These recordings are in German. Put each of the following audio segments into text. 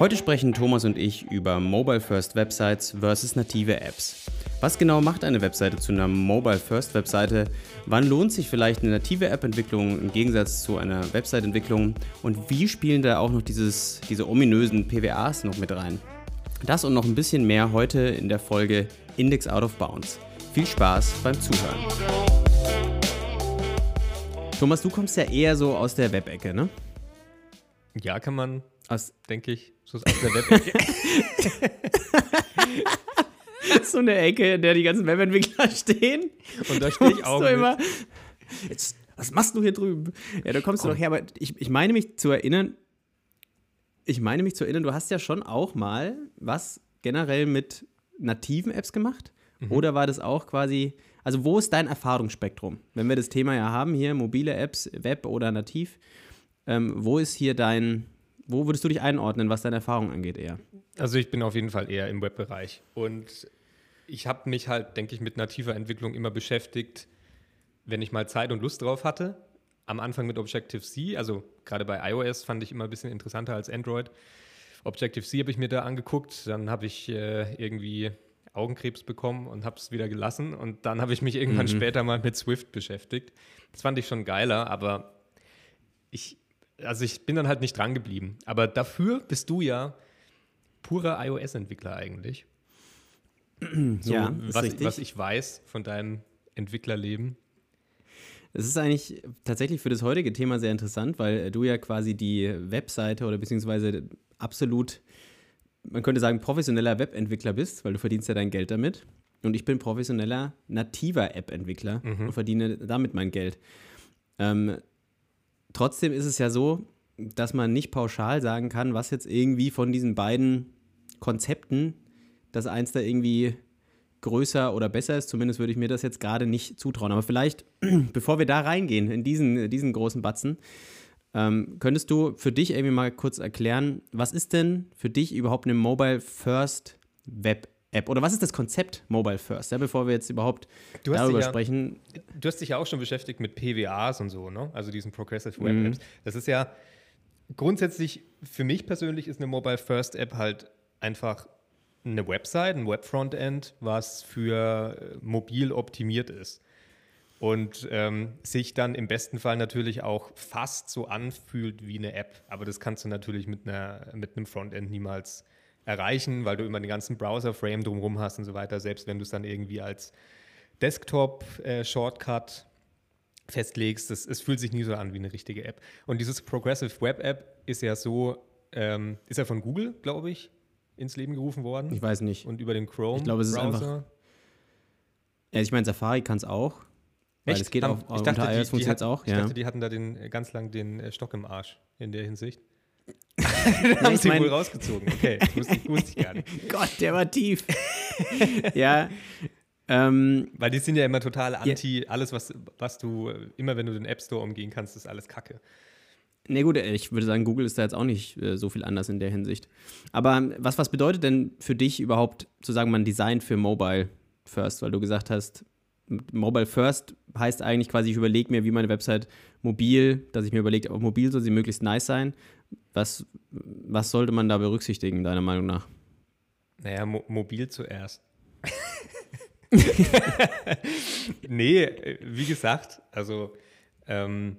Heute sprechen Thomas und ich über Mobile First Websites versus native Apps. Was genau macht eine Webseite zu einer Mobile First Webseite? Wann lohnt sich vielleicht eine native App-Entwicklung im Gegensatz zu einer Website-Entwicklung? Und wie spielen da auch noch dieses, diese ominösen PWAs noch mit rein? Das und noch ein bisschen mehr heute in der Folge Index Out of Bounds. Viel Spaß beim Zuhören. Thomas, du kommst ja eher so aus der Web-Ecke, ne? Ja, kann man, aus, denke ich, so aus der Web-Ecke. so eine Ecke, in der die ganzen Webentwickler stehen. Und da stehe ich auch. Immer, jetzt, was machst du hier drüben? Ja, da kommst Komm. du doch her, aber ich, ich meine mich zu erinnern, ich meine mich zu erinnern, du hast ja schon auch mal was generell mit nativen Apps gemacht. Mhm. Oder war das auch quasi, also wo ist dein Erfahrungsspektrum? Wenn wir das Thema ja haben hier, mobile Apps, Web oder nativ, ähm, wo ist hier dein, wo würdest du dich einordnen, was deine Erfahrung angeht eher? Also ich bin auf jeden Fall eher im Webbereich und ich habe mich halt, denke ich, mit nativer Entwicklung immer beschäftigt, wenn ich mal Zeit und Lust drauf hatte. Am Anfang mit Objective-C, also gerade bei iOS fand ich immer ein bisschen interessanter als Android. Objective-C habe ich mir da angeguckt, dann habe ich äh, irgendwie Augenkrebs bekommen und habe es wieder gelassen und dann habe ich mich irgendwann mhm. später mal mit Swift beschäftigt. Das fand ich schon geiler, aber ich, also ich bin dann halt nicht dran geblieben. Aber dafür bist du ja purer iOS-Entwickler eigentlich. So, ja, was, was ich weiß von deinem Entwicklerleben. Es ist eigentlich tatsächlich für das heutige Thema sehr interessant, weil du ja quasi die Webseite oder beziehungsweise absolut, man könnte sagen, professioneller Webentwickler bist, weil du verdienst ja dein Geld damit. Und ich bin professioneller nativer App-Entwickler mhm. und verdiene damit mein Geld. Ähm, trotzdem ist es ja so, dass man nicht pauschal sagen kann, was jetzt irgendwie von diesen beiden Konzepten das eins da irgendwie größer oder besser ist. Zumindest würde ich mir das jetzt gerade nicht zutrauen. Aber vielleicht, bevor wir da reingehen, in diesen, diesen großen Batzen, ähm, könntest du für dich irgendwie mal kurz erklären, was ist denn für dich überhaupt eine Mobile First Web App? Oder was ist das Konzept Mobile First? Ja, bevor wir jetzt überhaupt darüber ja, sprechen. Du hast dich ja auch schon beschäftigt mit PWAs und so, ne? Also diesen Progressive Web mhm. Apps. Mhm. Das ist ja grundsätzlich, für mich persönlich ist eine Mobile First App halt einfach eine Website, ein Web-Frontend, was für äh, mobil optimiert ist und ähm, sich dann im besten Fall natürlich auch fast so anfühlt wie eine App. Aber das kannst du natürlich mit, einer, mit einem Frontend niemals erreichen, weil du immer den ganzen Browser-Frame drumherum hast und so weiter. Selbst wenn du es dann irgendwie als Desktop-Shortcut äh, festlegst, das, es fühlt sich nie so an wie eine richtige App. Und dieses Progressive Web App ist ja so, ähm, ist ja von Google, glaube ich, ins Leben gerufen worden. Ich weiß nicht. Und über den Chrome. Ich glaube, es ist einfach. Ja, ich meine, Safari kann es auch. Weil Echt? es geht Haben, auch ich dachte, unter iOS funktioniert es auch. Ich ja. dachte, die hatten da den, äh, ganz lang den äh, Stock im Arsch in der Hinsicht. haben sie mein, wohl rausgezogen. Okay, wusste ich, wusste ich gar nicht. Gott, der war tief. ja. Ähm, Weil die sind ja immer total anti, ja. alles, was, was du, immer wenn du den App Store umgehen kannst, ist alles Kacke. Ne, gut, ich würde sagen, Google ist da jetzt auch nicht äh, so viel anders in der Hinsicht. Aber ähm, was, was bedeutet denn für dich überhaupt, zu sagen, man Design für Mobile First? Weil du gesagt hast, Mobile First heißt eigentlich quasi, ich überlege mir, wie meine Website mobil, dass ich mir überlege, auch mobil soll sie möglichst nice sein. Was, was sollte man da berücksichtigen, deiner Meinung nach? Naja, mo mobil zuerst. nee, wie gesagt, also ähm,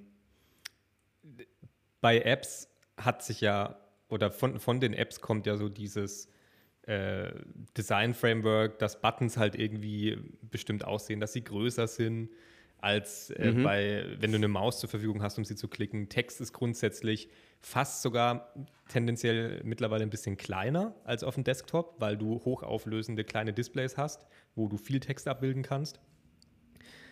bei Apps hat sich ja, oder von, von den Apps kommt ja so dieses äh, Design-Framework, dass Buttons halt irgendwie bestimmt aussehen, dass sie größer sind als äh, mhm. bei, wenn du eine Maus zur Verfügung hast, um sie zu klicken. Text ist grundsätzlich fast sogar tendenziell mittlerweile ein bisschen kleiner als auf dem Desktop, weil du hochauflösende kleine Displays hast, wo du viel Text abbilden kannst.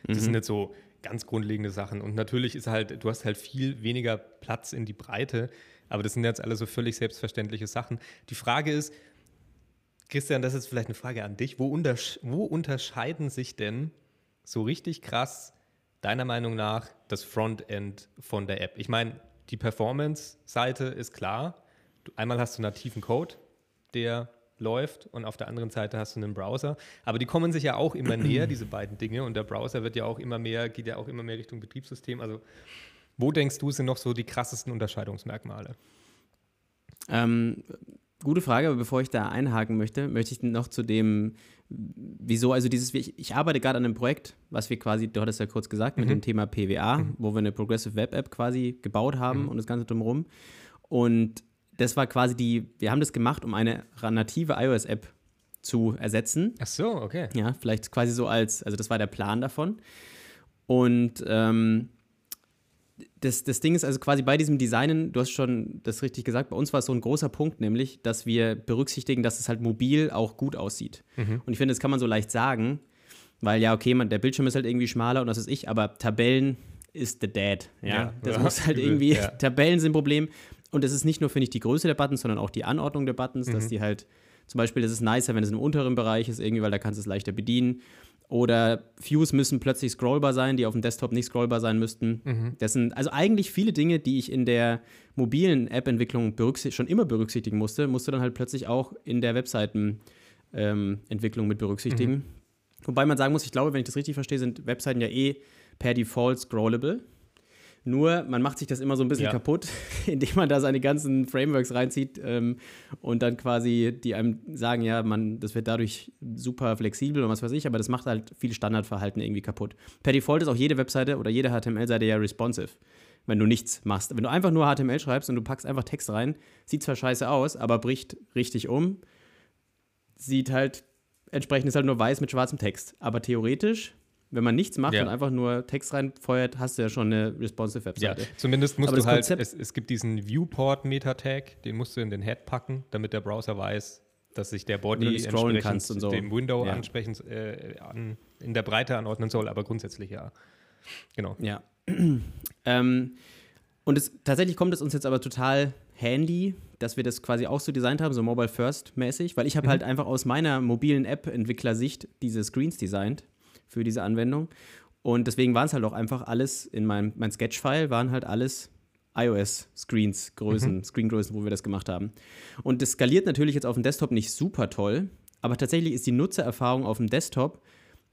Das mhm. sind jetzt so ganz grundlegende Sachen. Und natürlich ist halt, du hast halt viel weniger Platz in die Breite, aber das sind jetzt alle so völlig selbstverständliche Sachen. Die Frage ist, Christian, das ist vielleicht eine Frage an dich. Wo, untersch wo unterscheiden sich denn so richtig krass, deiner Meinung nach, das Frontend von der App? Ich meine, die Performance-Seite ist klar. einmal hast du nativen Code, der läuft und auf der anderen Seite hast du einen Browser. Aber die kommen sich ja auch immer näher, diese beiden Dinge. Und der Browser wird ja auch immer mehr, geht ja auch immer mehr Richtung Betriebssystem. Also wo denkst du, sind noch so die krassesten Unterscheidungsmerkmale? Ähm, gute Frage, aber bevor ich da einhaken möchte, möchte ich noch zu dem, wieso, also dieses, ich, ich arbeite gerade an einem Projekt, was wir quasi, du hattest ja kurz gesagt, mit Mhm. dem Thema PWA, Mhm. wo wir eine Progressive Web App quasi gebaut haben Mhm. und das Ganze drumherum. Und das war quasi die, wir haben das gemacht, um eine native iOS-App zu ersetzen. Ach so, okay. Ja, vielleicht quasi so als, also das war der Plan davon. Und ähm, das, das Ding ist also quasi bei diesem Designen, du hast schon das richtig gesagt, bei uns war es so ein großer Punkt, nämlich, dass wir berücksichtigen, dass es halt mobil auch gut aussieht. Mhm. Und ich finde, das kann man so leicht sagen, weil ja, okay, man, der Bildschirm ist halt irgendwie schmaler und das ist ich, aber Tabellen ist the dead. Ja, Ja, das ja, muss halt irgendwie, ja. Tabellen sind ein Problem. Und es ist nicht nur, finde ich, die Größe der Buttons, sondern auch die Anordnung der Buttons, dass Mhm. die halt, zum Beispiel, das ist nicer, wenn es im unteren Bereich ist, irgendwie, weil da kannst du es leichter bedienen. Oder Views müssen plötzlich scrollbar sein, die auf dem Desktop nicht scrollbar sein müssten. Mhm. Das sind also eigentlich viele Dinge, die ich in der mobilen App-Entwicklung schon immer berücksichtigen musste, musst du dann halt plötzlich auch in der Webseitenentwicklung mit berücksichtigen. Mhm. Wobei man sagen muss, ich glaube, wenn ich das richtig verstehe, sind Webseiten ja eh per Default scrollable. Nur man macht sich das immer so ein bisschen Ja. kaputt, indem man da seine ganzen Frameworks reinzieht ähm, und dann quasi die einem sagen, ja, man, das wird dadurch super flexibel und was weiß ich, aber das macht halt viel Standardverhalten irgendwie kaputt. Per Default ist auch jede Webseite oder jede HTML-Seite ja responsive, wenn du nichts machst. Wenn du einfach nur HTML schreibst und du packst einfach Text rein, sieht zwar scheiße aus, aber bricht richtig um, sieht halt, entsprechend ist halt nur weiß mit schwarzem Text. Aber theoretisch, wenn man nichts macht Ja. und einfach nur Text reinfeuert, hast du ja schon eine responsive Ja, Webseite. zumindest musst Aber du halt, es, es gibt diesen Viewport-Meta-Tag, den musst du in den Head packen, damit der Browser weiß, dass sich der Body entsprechend kannst und so. dem Window Ja. ansprechend äh, an, in der Breite anordnen soll, aber grundsätzlich ja. Genau. Ja. ähm, und es, tatsächlich kommt es uns jetzt aber total handy, dass wir das quasi auch so designt haben, so Mobile First mäßig, weil ich habe Mhm. halt einfach aus meiner mobilen App-Entwicklersicht diese Screens designt für diese Anwendung. Und deswegen waren es halt auch einfach alles in meinem mein Sketch-File, waren halt alles iOS-Screens, Größen, Mhm. Screen-Größen, wo wir das gemacht haben. Und das skaliert natürlich jetzt auf dem Desktop nicht super toll, aber tatsächlich ist die Nutzererfahrung auf dem Desktop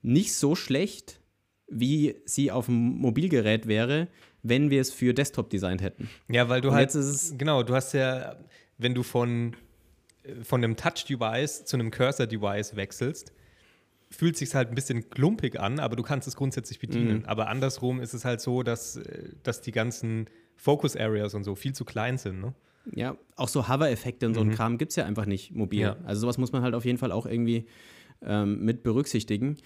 nicht so schlecht, wie sie auf dem Mobilgerät wäre, wenn wir es für Desktop designt hätten. Ja, weil du Und halt, genau, du hast ja, wenn du von, äh, von einem Touch-Device zu einem Cursor-Device wechselst, fühlt sich halt ein bisschen klumpig an, aber du kannst es grundsätzlich bedienen. Mhm. Aber andersrum ist es halt so, dass, äh, dass die ganzen Focus-Areas und so viel zu klein sind. Ne? Ja, auch so Hover-Effekte und so ein Kram gibt es ja einfach nicht mobil. Ja. Also sowas muss man halt auf jeden Fall auch irgendwie ähm, mit berücksichtigen.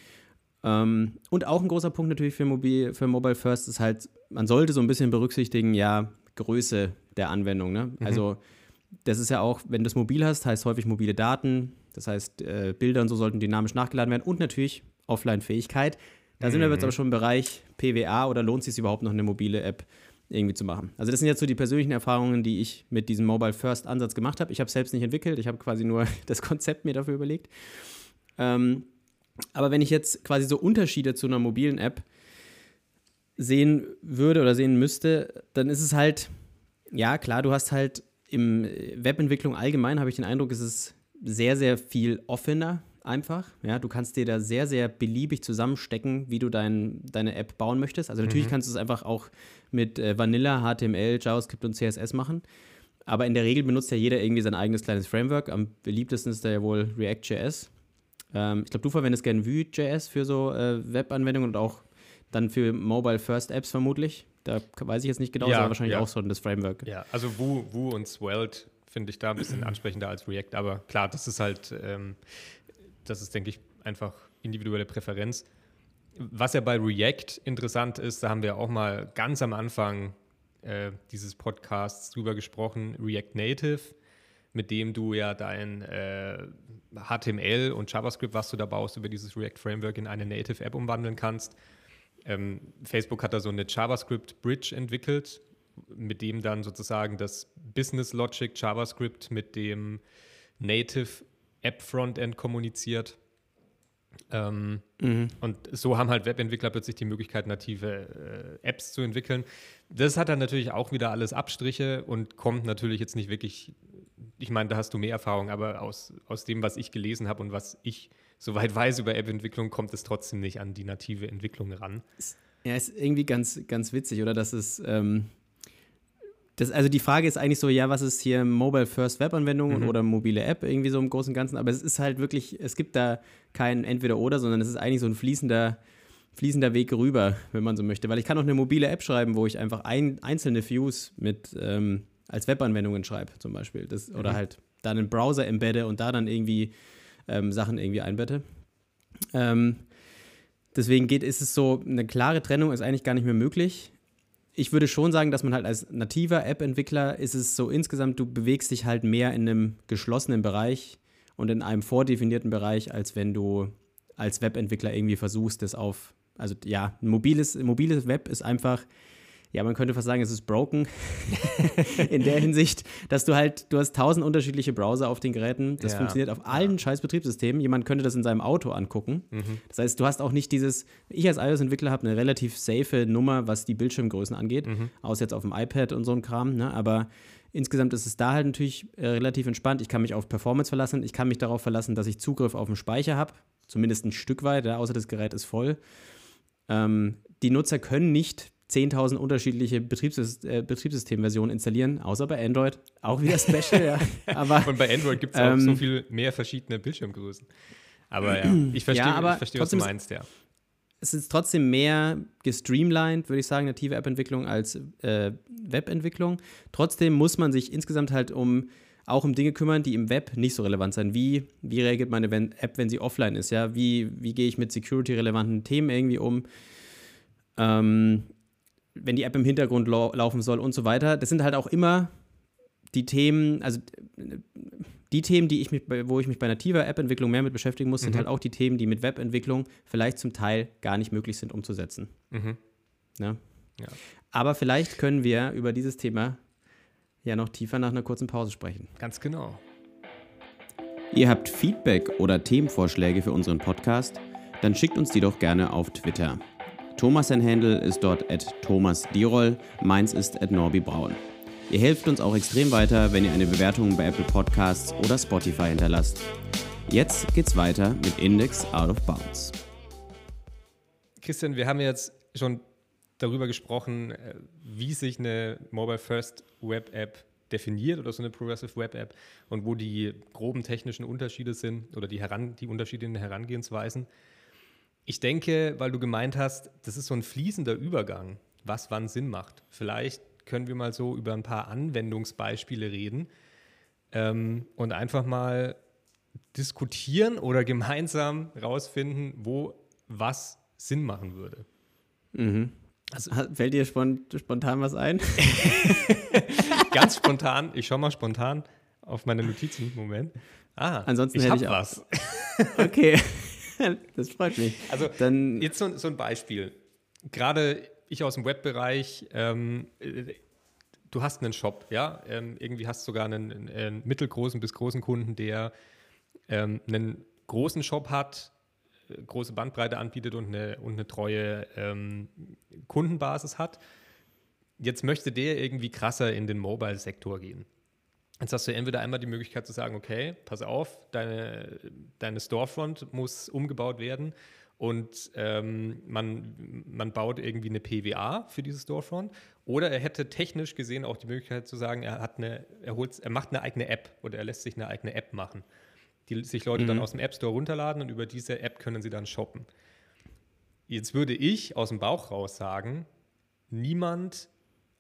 Ähm, und auch ein großer Punkt natürlich für, Mobil, für Mobile First ist halt, man sollte so ein bisschen berücksichtigen, ja, Größe der Anwendung. Ne? Also das ist ja auch, wenn du es mobil hast, heißt häufig mobile Daten. Das heißt, äh, Bilder und so sollten dynamisch nachgeladen werden und natürlich Offline-Fähigkeit. Da sind wir jetzt aber schon im Bereich PWA oder lohnt es sich überhaupt noch eine mobile App irgendwie zu machen. Also das sind jetzt so die persönlichen Erfahrungen, die ich mit diesem Mobile First Ansatz gemacht habe. Ich habe es selbst nicht entwickelt, ich habe quasi nur das Konzept mir dafür überlegt. Ähm, aber wenn ich jetzt quasi so Unterschiede zu einer mobilen App sehen würde oder sehen müsste, dann ist es halt, ja klar, du hast halt im Webentwicklung allgemein, habe ich den Eindruck, ist es sehr, sehr viel offener einfach. Ja, du kannst dir da sehr, sehr beliebig zusammenstecken, wie du dein, deine App bauen möchtest. Also natürlich kannst du es einfach auch mit äh, Vanilla, HTML, JavaScript und CSS machen. Aber in der Regel benutzt ja jeder irgendwie sein eigenes kleines Framework. Am beliebtesten ist da ja wohl React.js. Ähm, ich glaube, du verwendest gerne Vue.js für so äh, Webanwendungen und auch dann für Mobile First Apps vermutlich. Da weiß ich jetzt nicht genau, Ja, aber wahrscheinlich ja. auch so das Framework. Ja, also Woo, Woo und Svelte finde ich da ein bisschen ansprechender als React, aber klar, das ist halt, ähm, das ist, denke ich, einfach individuelle Präferenz. Was ja bei React interessant ist, da haben wir auch mal ganz am Anfang äh, dieses Podcasts drüber gesprochen, React Native, mit dem du ja dein äh, HTML und JavaScript, was du da baust, über dieses React Framework in eine Native App umwandeln kannst. Ähm, Facebook hat da so eine JavaScript Bridge entwickelt, mit dem dann sozusagen das Business Logic JavaScript mit dem Native App Frontend kommuniziert. Ähm, Mhm. und so haben halt Webentwickler plötzlich die Möglichkeit, native äh, Apps zu entwickeln. Das hat dann natürlich auch wieder alles Abstriche und kommt natürlich jetzt nicht wirklich, ich meine, da hast du mehr Erfahrung, aber aus, aus dem, was ich gelesen habe und was ich soweit weiß über App-Entwicklung, kommt es trotzdem nicht an die native Entwicklung ran. Ja, ist irgendwie ganz, ganz witzig, oder? Dass es, ähm, das, also die Frage ist eigentlich so, ja, was ist hier Mobile First Web-Anwendung mhm. oder mobile App, irgendwie so im Großen und Ganzen. Aber es ist halt wirklich, es gibt da kein Entweder-Oder, sondern es ist eigentlich so ein fließender, fließender Weg rüber, wenn man so möchte. Weil ich kann auch eine mobile App schreiben, wo ich einfach ein, einzelne Views mit ähm, als Webanwendungen schreibe, zum Beispiel. Das, mhm. Oder halt da einen Browser embedde und da dann irgendwie ähm, Sachen irgendwie einbette. Ähm, deswegen geht, ist es so, eine klare Trennung ist eigentlich gar nicht mehr möglich ich würde schon sagen, dass man halt als nativer App-Entwickler ist es so insgesamt, du bewegst dich halt mehr in einem geschlossenen Bereich und in einem vordefinierten Bereich, als wenn du als Webentwickler irgendwie versuchst, das auf, also ja, ein mobiles, mobiles Web ist einfach ja, man könnte fast sagen, es ist broken in der Hinsicht, dass du halt, du hast tausend unterschiedliche Browser auf den Geräten. Das ja. funktioniert auf allen ja. scheiß Betriebssystemen. Jemand könnte das in seinem Auto angucken. Mhm. Das heißt, du hast auch nicht dieses, ich als iOS-Entwickler habe eine relativ safe Nummer, was die Bildschirmgrößen angeht, mhm. außer jetzt auf dem iPad und so ein Kram, ne? aber insgesamt ist es da halt natürlich äh, relativ entspannt. Ich kann mich auf Performance verlassen, ich kann mich darauf verlassen, dass ich Zugriff auf den Speicher habe, zumindest ein Stück weit, ja, außer das Gerät ist voll. Ähm, die Nutzer können nicht 10.000 unterschiedliche Betriebssys äh, Betriebssystemversionen installieren, außer bei Android. Auch wieder Special, ja. Aber, Und bei Android gibt es auch ähm, so viel mehr verschiedene Bildschirmgrößen. Aber ja, ich verstehe, ja, versteh, was du meinst, ja. Es ist trotzdem mehr gestreamlined, würde ich sagen, native App-Entwicklung als äh, Webentwicklung. Trotzdem muss man sich insgesamt halt um auch um Dinge kümmern, die im Web nicht so relevant sind. Wie, wie reagiert meine App, wenn sie offline ist? Ja? Wie, wie gehe ich mit security-relevanten Themen irgendwie um? Ähm, wenn die App im Hintergrund lau laufen soll und so weiter. Das sind halt auch immer die Themen, also die Themen, die ich mich, wo ich mich bei nativer App-Entwicklung mehr mit beschäftigen muss, sind mhm. halt auch die Themen, die mit Webentwicklung vielleicht zum Teil gar nicht möglich sind umzusetzen. Mhm. Ja? ja. Aber vielleicht können wir über dieses Thema ja noch tiefer nach einer kurzen Pause sprechen. Ganz genau. Ihr habt Feedback oder Themenvorschläge für unseren Podcast? Dann schickt uns die doch gerne auf Twitter. Thomas sein Handle ist dort at Thomas Dirol, meins ist at Norbi Braun. Ihr helft uns auch extrem weiter, wenn ihr eine Bewertung bei Apple Podcasts oder Spotify hinterlasst. Jetzt geht's weiter mit Index Out of Bounds. Christian, wir haben jetzt schon darüber gesprochen, äh, wie sich eine Mobile First Web App definiert oder so eine Progressive Web App und wo die groben technischen Unterschiede sind oder die, heran, die Unterschiede in den Herangehensweisen. Ich denke, weil du gemeint hast, das ist so ein fließender Übergang, was wann Sinn macht. Vielleicht können wir mal so über ein paar Anwendungsbeispiele reden ähm, und einfach mal diskutieren oder gemeinsam rausfinden, wo was Sinn machen würde. Mhm. Also, Fällt dir spontan was ein? Ganz spontan. Ich schaue mal spontan auf meine Notizen. Moment. Ah, Ansonsten ich hätte ich was. okay. das freut mich. Also Dann, jetzt so, so ein Beispiel. Gerade ich aus dem Webbereich, ähm, du hast einen Shop, ja, ähm, irgendwie hast du sogar einen, einen, mittelgroßen bis großen Kunden, der ähm, einen großen Shop hat, äh, große Bandbreite anbietet und eine, und eine treue ähm, Kundenbasis hat. Jetzt möchte der irgendwie krasser in den Mobile-Sektor gehen. Jetzt hast du entweder einmal die Möglichkeit zu sagen, okay, pass auf, deine, deine Storefront muss umgebaut werden und ähm, man, man baut irgendwie eine PWA für diese Storefront. Oder er hätte technisch gesehen auch die Möglichkeit zu sagen, er, hat eine, er, holt, er macht eine eigene App oder er lässt sich eine eigene App machen, die sich Leute mhm. dann aus dem App Store runterladen und über diese App können sie dann shoppen. Jetzt würde ich aus dem Bauch raus sagen, niemand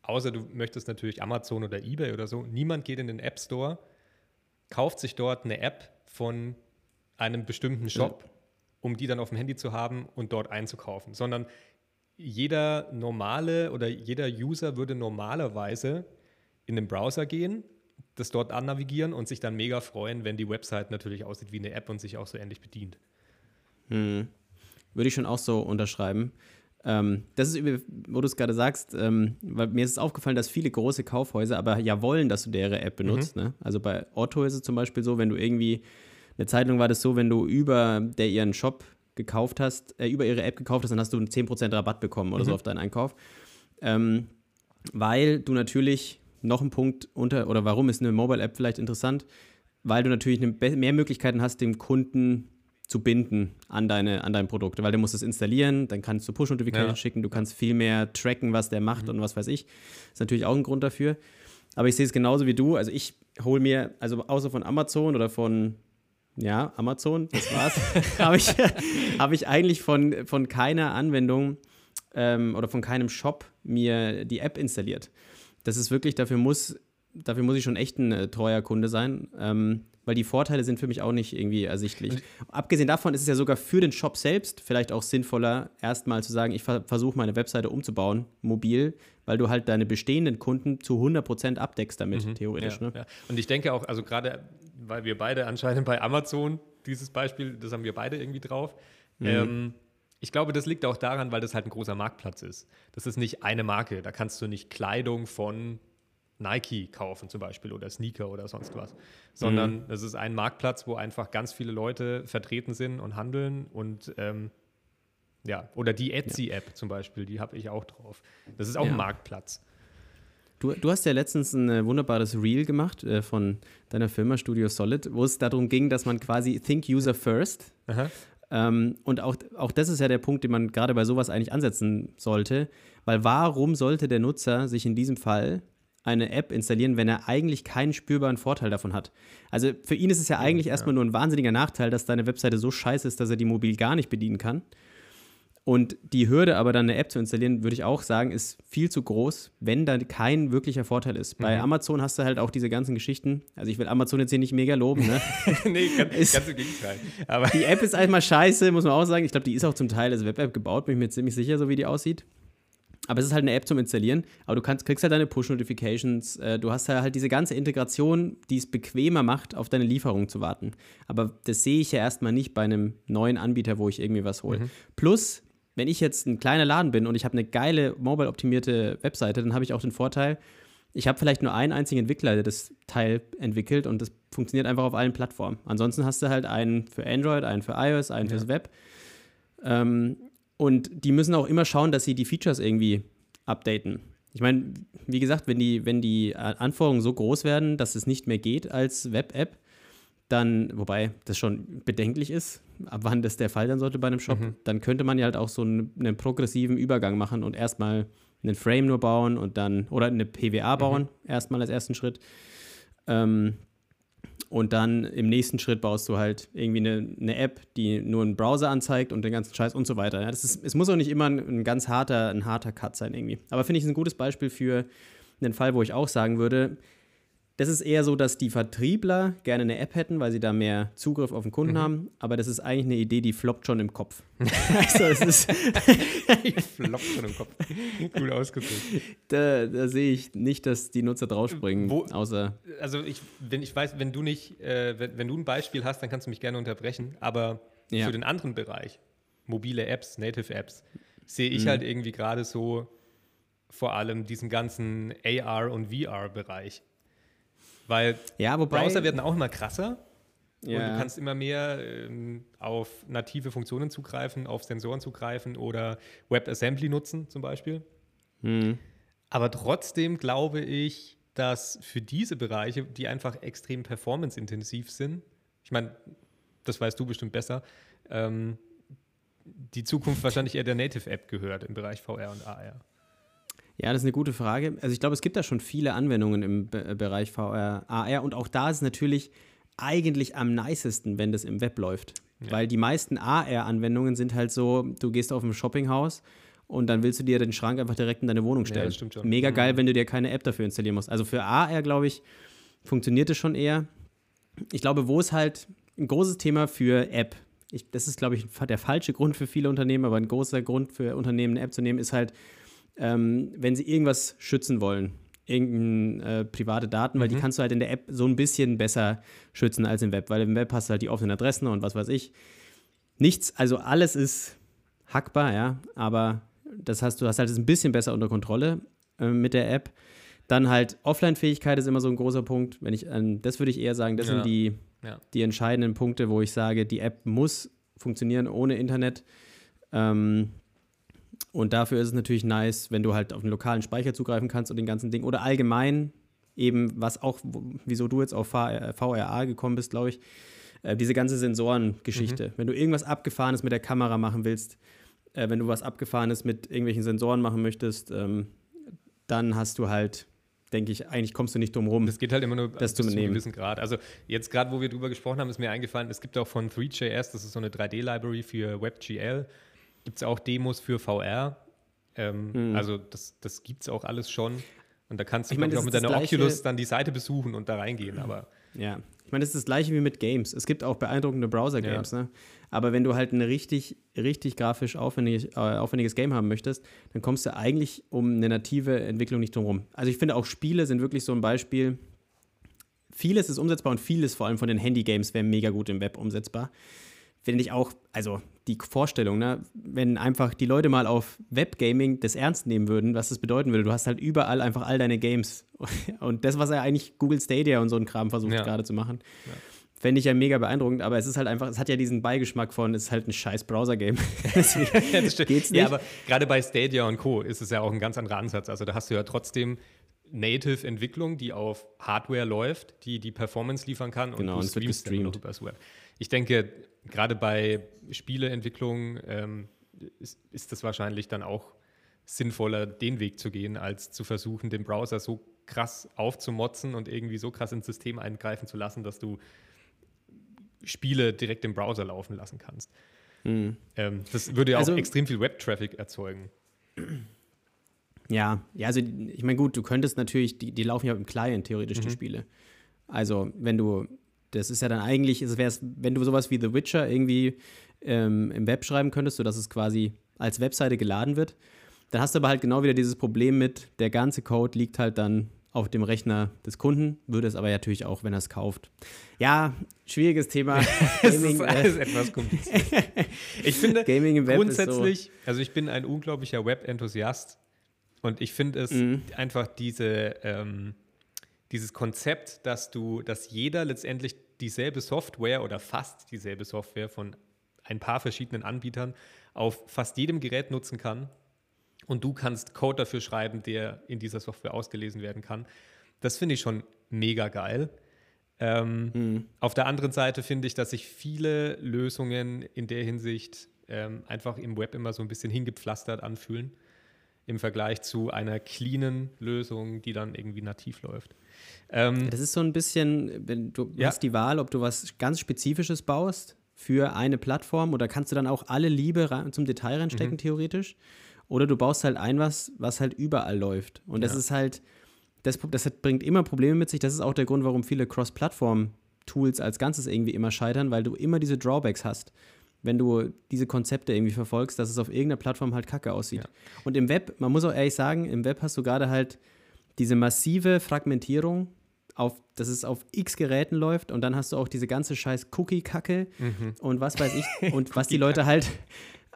außer du möchtest natürlich Amazon oder eBay oder so, niemand geht in den App Store, kauft sich dort eine App von einem bestimmten Shop, um die dann auf dem Handy zu haben und dort einzukaufen, sondern jeder normale oder jeder User würde normalerweise in den Browser gehen, das dort annavigieren und sich dann mega freuen, wenn die Website natürlich aussieht wie eine App und sich auch so ähnlich bedient. Hm. Würde ich schon auch so unterschreiben. Ähm, das ist, wo du es gerade sagst, ähm, weil mir ist es aufgefallen, dass viele große Kaufhäuser aber ja wollen, dass du deren App benutzt. Mhm. Ne? Also bei Otto ist es zum Beispiel so, wenn du irgendwie, eine Zeit lang war das so, wenn du über der ihren Shop gekauft hast, äh, über ihre App gekauft hast, dann hast du einen 10% Rabatt bekommen oder mhm. so auf deinen Einkauf. Ähm, weil du natürlich noch einen Punkt unter, oder warum ist eine Mobile-App vielleicht interessant? Weil du natürlich mehr Möglichkeiten hast, dem Kunden zu binden an deine, an dein Produkt, weil du musst es installieren, dann kannst du Push-Notifications ja. schicken, du kannst viel mehr tracken, was der macht mhm. und was weiß ich. Das ist natürlich auch ein Grund dafür. Aber ich sehe es genauso wie du. Also ich hole mir, also außer von Amazon oder von, ja, Amazon, das war's, habe ich, hab ich eigentlich von, von keiner Anwendung ähm, oder von keinem Shop mir die App installiert. Das ist wirklich, dafür muss, dafür muss ich schon echt ein äh, treuer Kunde sein. Ähm, weil die Vorteile sind für mich auch nicht irgendwie ersichtlich. Abgesehen davon ist es ja sogar für den Shop selbst vielleicht auch sinnvoller, erstmal zu sagen, ich ver versuche meine Webseite umzubauen, mobil, weil du halt deine bestehenden Kunden zu 100% abdeckst damit, mhm. theoretisch. Ja, ne? ja. Und ich denke auch, also gerade, weil wir beide anscheinend bei Amazon, dieses Beispiel, das haben wir beide irgendwie drauf, mhm. ähm, ich glaube, das liegt auch daran, weil das halt ein großer Marktplatz ist. Das ist nicht eine Marke. Da kannst du nicht Kleidung von Nike kaufen zum Beispiel oder Sneaker oder sonst was, sondern mhm. es ist ein Marktplatz, wo einfach ganz viele Leute vertreten sind und handeln und ähm, ja, oder die Etsy-App ja. zum Beispiel, die habe ich auch drauf. Das ist auch ja. ein Marktplatz. Du, du, hast ja letztens ein äh, wunderbares Reel gemacht äh, von deiner Firma Studio Solid, wo es darum ging, dass man quasi Think User First. Ähm, und auch, auch das ist ja der Punkt, den man gerade bei sowas eigentlich ansetzen sollte. Weil warum sollte der Nutzer sich in diesem Fall eine App installieren, wenn er eigentlich keinen spürbaren Vorteil davon hat. Also für ihn ist es ja eigentlich ja, erstmal nur ein wahnsinniger Nachteil, dass deine Webseite so scheiße ist, dass er die mobil gar nicht bedienen kann. Und die Hürde, aber dann eine App zu installieren, würde ich auch sagen, ist viel zu groß, wenn da kein wirklicher Vorteil ist. Bei mhm. Amazon hast du halt auch diese ganzen Geschichten. Also ich will Amazon jetzt hier nicht mega loben, ne? nee, ganz, ist, ganz im Gegenteil. Aber die App ist einmal scheiße, muss man auch sagen. Ich glaube, die ist auch zum Teil als Web-App gebaut, bin ich mir ziemlich sicher, so wie die aussieht. Aber es ist halt eine App zum Installieren. Aber du kannst, kriegst halt deine Push-Notifications. Äh, du hast halt diese ganze Integration, die es bequemer macht, auf deine Lieferung zu warten. Aber das sehe ich ja erstmal nicht bei einem neuen Anbieter, wo ich irgendwie was hole. Mhm. Plus, wenn ich jetzt ein kleiner Laden bin und ich habe eine geile mobile-optimierte Webseite, dann habe ich auch den Vorteil, ich habe vielleicht nur einen einzigen Entwickler, der das Teil entwickelt und das funktioniert einfach auf allen Plattformen. Ansonsten hast du halt einen für Android, einen für iOS, einen ja. fürs Web. Ähm, und die müssen auch immer schauen, dass sie die Features irgendwie updaten. Ich meine, wie gesagt, wenn die, wenn die Anforderungen so groß werden, dass es nicht mehr geht als Web-App, dann, wobei das schon bedenklich ist, ab wann das der Fall sein sollte bei einem Shop, mhm. dann könnte man ja halt auch so einen, einen, progressiven Übergang machen und erstmal einen Frame nur bauen und dann, oder eine PWA bauen, mhm. erstmal als ersten Schritt. Ähm, und dann im nächsten Schritt baust du halt irgendwie eine, eine App, die nur einen Browser anzeigt und den ganzen Scheiß und so weiter. Ja, das ist, es muss auch nicht immer ein, ein ganz harter, ein harter Cut sein irgendwie. Aber finde ich ein gutes Beispiel für einen Fall, wo ich auch sagen würde, das ist eher so, dass die Vertriebler gerne eine App hätten, weil sie da mehr Zugriff auf den Kunden mhm. haben. Aber das ist eigentlich eine Idee, die floppt schon im Kopf. also, es ist floppt schon im Kopf. Gut ausgedrückt. Da, da sehe ich nicht, dass die Nutzer draufspringen. Wo, außer also ich, wenn ich weiß, wenn du nicht, äh, wenn, wenn, du ein Beispiel hast, dann kannst du mich gerne unterbrechen. Aber ja. für den anderen Bereich, mobile Apps, Native Apps, sehe ich mhm. halt irgendwie gerade so vor allem diesen ganzen AR und VR-Bereich. Weil ja, wobei, Browser werden auch immer krasser. Ja. Und du kannst immer mehr ähm, auf native Funktionen zugreifen, auf Sensoren zugreifen oder WebAssembly nutzen zum Beispiel. Mhm. Aber trotzdem glaube ich, dass für diese Bereiche, die einfach extrem performance-intensiv sind, ich meine, das weißt du bestimmt besser, ähm, die Zukunft wahrscheinlich eher der Native-App gehört im Bereich VR und AR. Ja, das ist eine gute Frage. Also ich glaube, es gibt da schon viele Anwendungen im Be äh, Bereich VR, AR und auch da ist es natürlich eigentlich am nicesten, wenn das im Web läuft. Ja. Weil die meisten AR-Anwendungen sind halt so, du gehst auf ein Shoppinghaus und dann willst du dir den Schrank einfach direkt in deine Wohnung stellen. Ja, das stimmt schon. Mega mhm. geil, wenn du dir keine App dafür installieren musst. Also für AR, glaube ich, funktioniert es schon eher. Ich glaube, wo es halt ein großes Thema für App, ich, das ist, glaube ich, der falsche Grund für viele Unternehmen, aber ein großer Grund für Unternehmen, eine App zu nehmen, ist halt, ähm, wenn sie irgendwas schützen wollen, irgendeine äh, private Daten, weil mhm. die kannst du halt in der App so ein bisschen besser schützen als im Web, weil im Web hast du halt die offenen Adressen und was weiß ich. Nichts, also alles ist hackbar, ja, aber das hast du hast halt ein bisschen besser unter Kontrolle äh, mit der App. Dann halt Offline-Fähigkeit ist immer so ein großer Punkt. Wenn ich, ähm, das würde ich eher sagen, das ja. sind die, ja. die entscheidenden Punkte, wo ich sage, die App muss funktionieren ohne Internet. Ähm, und dafür ist es natürlich nice, wenn du halt auf einen lokalen Speicher zugreifen kannst und den ganzen Ding. Oder allgemein eben, was auch, wieso du jetzt auf VRA gekommen bist, glaube ich, äh, diese ganze Sensorengeschichte. Mhm. Wenn du irgendwas Abgefahrenes mit der Kamera machen willst, äh, wenn du was Abgefahrenes mit irgendwelchen Sensoren machen möchtest, ähm, dann hast du halt denke ich, eigentlich kommst du nicht drum rum. Das geht halt immer nur das bis zu einem gewissen Grad. Also jetzt gerade, wo wir drüber gesprochen haben, ist mir eingefallen, es gibt auch von 3JS, das ist so eine 3D-Library für WebGL, gibt es auch Demos für VR. Ähm, Also das, das gibt es auch alles schon. Und da kannst du Ich ich, auch mit deiner Gleiche- Oculus dann die Seite besuchen und da reingehen. Aber Ja, ich meine, das ist das gleiche wie mit Games. Es gibt auch beeindruckende Browser-Games, ne? Aber wenn du halt ein richtig, richtig grafisch aufwendig, äh, aufwendiges Game haben möchtest, dann kommst du eigentlich um eine native Entwicklung nicht drum rum. Also ich finde auch Spiele sind wirklich so ein Beispiel. Vieles ist umsetzbar und vieles vor allem von den Handy-Games wäre mega gut im Web umsetzbar. Finde ich auch, also die Vorstellung, ne, wenn einfach die Leute mal auf Webgaming das ernst nehmen würden, was das bedeuten würde. Du hast halt überall einfach all deine Games. Und das, was ja eigentlich Google Stadia und so ein Kram versucht Ja. gerade zu machen, fände ich ja mega beeindruckend. Aber es ist halt einfach, es hat ja diesen Beigeschmack von, es ist halt ein scheiß Browser-Game. Ja, das stimmt. geht's nicht. Ja, aber gerade bei Stadia und Co. ist es ja auch ein ganz anderer Ansatz. Also da hast du ja trotzdem Native-Entwicklung, die auf Hardware läuft, die die Performance liefern kann und Genau, du und es wird streamst gestreamt. übers Web. Ich denke, gerade bei Spieleentwicklung ähm, ist, ist das wahrscheinlich dann auch sinnvoller, den Weg zu gehen, als zu versuchen, den Browser so krass aufzumotzen und irgendwie so krass ins System eingreifen zu lassen, dass du Spiele direkt im Browser laufen lassen kannst. Ähm, das würde ja Also- auch extrem viel Web-Traffic erzeugen. Ja, ja, also ich meine, gut, du könntest natürlich, die, die laufen ja im Client theoretisch, Mhm. die Spiele. Also, wenn du, das ist ja dann eigentlich, es wäre wenn du sowas wie The Witcher irgendwie ähm, im Web schreiben könntest, sodass es quasi als Webseite geladen wird, dann hast du aber halt genau wieder dieses Problem mit, der ganze Code liegt halt dann auf dem Rechner des Kunden, würde es aber natürlich auch, wenn er es kauft. Ja, schwieriges Thema. Gaming, ist äh, alles etwas kompliziert. Ich finde Gaming im Web grundsätzlich, also ich bin ein unglaublicher Web-Enthusiast und ich finde es Mhm. einfach diese, ähm, dieses Konzept, dass du, dass jeder letztendlich dieselbe Software oder fast dieselbe Software von ein paar verschiedenen Anbietern auf fast jedem Gerät nutzen kann und du kannst Code dafür schreiben, der in dieser Software ausgelesen werden kann. Das finde ich schon mega geil. Ähm, Auf der anderen Seite finde ich, dass sich viele Lösungen in der Hinsicht ähm, einfach im Web immer so ein bisschen hingepflastert anfühlen im Vergleich zu einer cleanen Lösung, die dann irgendwie nativ läuft. Ähm, Das ist so ein bisschen, wenn du Ja. hast die Wahl, ob du was ganz Spezifisches baust für eine Plattform oder kannst du dann auch alle Liebe zum Detail Mhm. reinstecken, theoretisch. Oder du baust halt ein was, was halt überall läuft. Und das Ja. ist halt, das, das bringt immer Probleme mit sich. Das ist auch der Grund, warum viele Cross-Plattform-Tools als Ganzes irgendwie immer scheitern, weil du immer diese Drawbacks hast. Wenn du diese Konzepte irgendwie verfolgst, dass es auf irgendeiner Plattform halt kacke aussieht. Ja. Und im Web, man muss auch ehrlich sagen, im Web hast du gerade halt diese massive Fragmentierung, auf, dass es auf x Geräten läuft und dann hast du auch diese ganze scheiß Cookie-Kacke Mhm. und was weiß ich und was die Leute halt,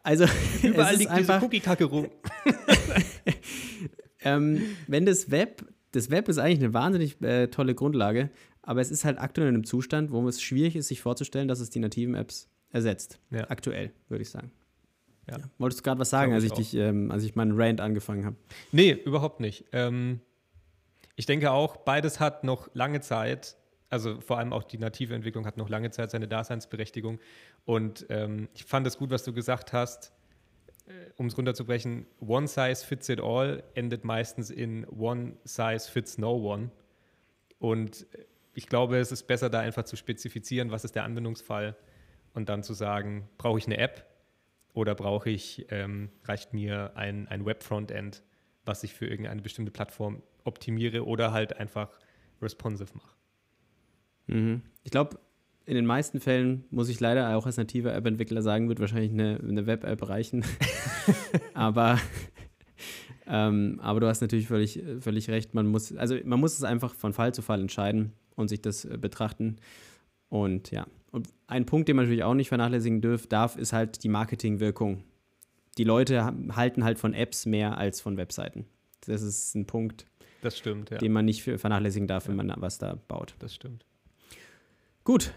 also überall es ist liegt einfach, diese Cookie-Kacke rum. ähm, wenn das Web, das Web ist eigentlich eine wahnsinnig äh, tolle Grundlage, aber es ist halt aktuell in einem Zustand, wo es schwierig ist, sich vorzustellen, dass es die nativen Apps ersetzt. Ja. Aktuell, würde ich sagen. Ja. Wolltest du gerade was sagen, Glaub als ich ich dich, ähm, als ich meinen Rant angefangen habe? Nee, überhaupt nicht. Ähm, ich denke auch, beides hat noch lange Zeit, also vor allem auch die native Entwicklung hat noch lange Zeit seine Daseinsberechtigung. Und ähm, ich fand es gut, was du gesagt hast, äh, um es runterzubrechen, One Size Fits It All endet meistens in One Size Fits No One. Und äh, ich glaube, es ist besser, da einfach zu spezifizieren, was ist der Anwendungsfall und dann zu sagen, brauche ich eine App oder brauche ich, ähm, reicht mir ein, ein Web-Frontend, was ich für irgendeine bestimmte Plattform optimiere oder halt einfach responsive mache. Mhm. Ich glaube, in den meisten Fällen muss ich leider auch als nativer App-Entwickler sagen, wird wahrscheinlich eine, eine Web-App reichen. aber, ähm, aber du hast natürlich völlig, völlig recht. Man muss, also man muss es einfach von Fall zu Fall entscheiden und sich das äh, betrachten. Und ja, und ein Punkt, den man natürlich auch nicht vernachlässigen dürf, darf, ist halt die Marketingwirkung. Die Leute ha- halten halt von Apps mehr als von Webseiten. Das ist ein Punkt, Das stimmt, ja. den man nicht vernachlässigen darf, wenn man was da baut. Das stimmt. Gut.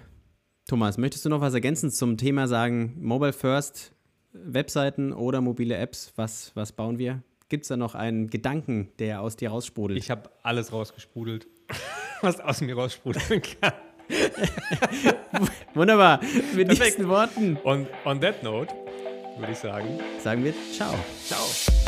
Thomas, möchtest du noch was ergänzend zum Thema sagen? Mobile First, Webseiten oder mobile Apps? Was, was bauen wir? Gibt es da noch einen Gedanken, der aus dir raussprudelt? Ich habe alles rausgesprudelt, was aus mir raussprudeln kann. Wunderbar. Mit Perfekt. diesen Worten Und on that note würde ich sagen, sagen wir Ciao. ciao.